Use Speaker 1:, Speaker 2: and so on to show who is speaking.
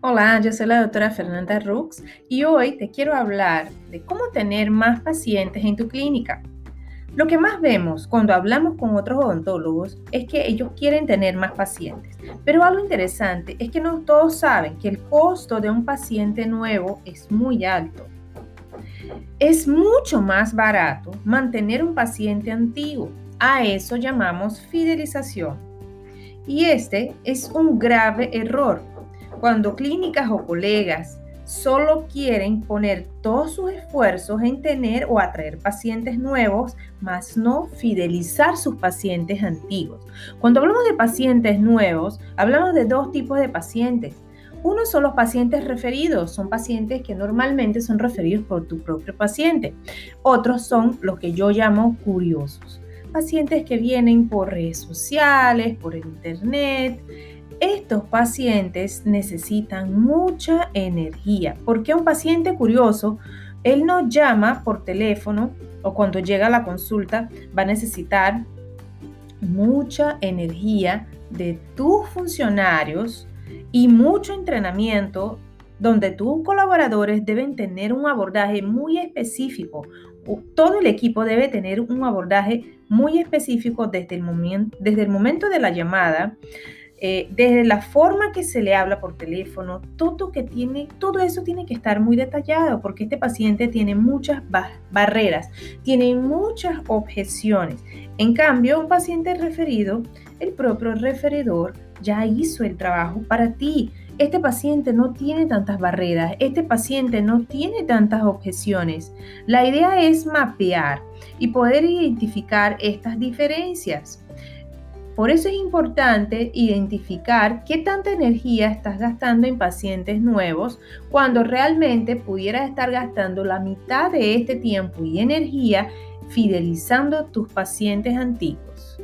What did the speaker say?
Speaker 1: Hola, yo soy la doctora Fernanda Rux y hoy te quiero hablar de cómo tener más pacientes en tu clínica. Lo que más vemos cuando hablamos con otros odontólogos es que ellos quieren tener más pacientes, pero algo interesante es que no todos saben que el costo de un paciente nuevo es muy alto. Es mucho más barato mantener un paciente antiguo. A eso llamamos fidelización. Y este es un grave error cuando clínicas o colegas solo quieren poner todos sus esfuerzos en tener o atraer pacientes nuevos, más no fidelizar sus pacientes antiguos. Cuando hablamos de pacientes nuevos, hablamos de dos tipos de pacientes. Uno son los pacientes referidos, son pacientes que normalmente son referidos por tu propio paciente. Otros son los que yo llamo curiosos, pacientes que vienen por redes sociales, por internet, estos pacientes necesitan mucha energía, porque un paciente curioso, él no llama por teléfono o cuando llega a la consulta va a necesitar mucha energía de tus funcionarios y mucho entrenamiento donde tus colaboradores deben tener un abordaje muy específico. Todo el equipo debe tener un abordaje muy específico desde el, desde el momento de la llamada eh, desde la forma que se le habla por teléfono, todo, que tiene, todo eso tiene que estar muy detallado porque este paciente tiene muchas barreras, tiene muchas objeciones. En cambio, un paciente referido, el propio referidor ya hizo el trabajo para ti. Este paciente no tiene tantas barreras, este paciente no tiene tantas objeciones. La idea es mapear y poder identificar estas diferencias. Por eso es importante identificar qué tanta energía estás gastando en pacientes nuevos cuando realmente pudieras estar gastando la mitad de este tiempo y energía fidelizando tus pacientes antiguos.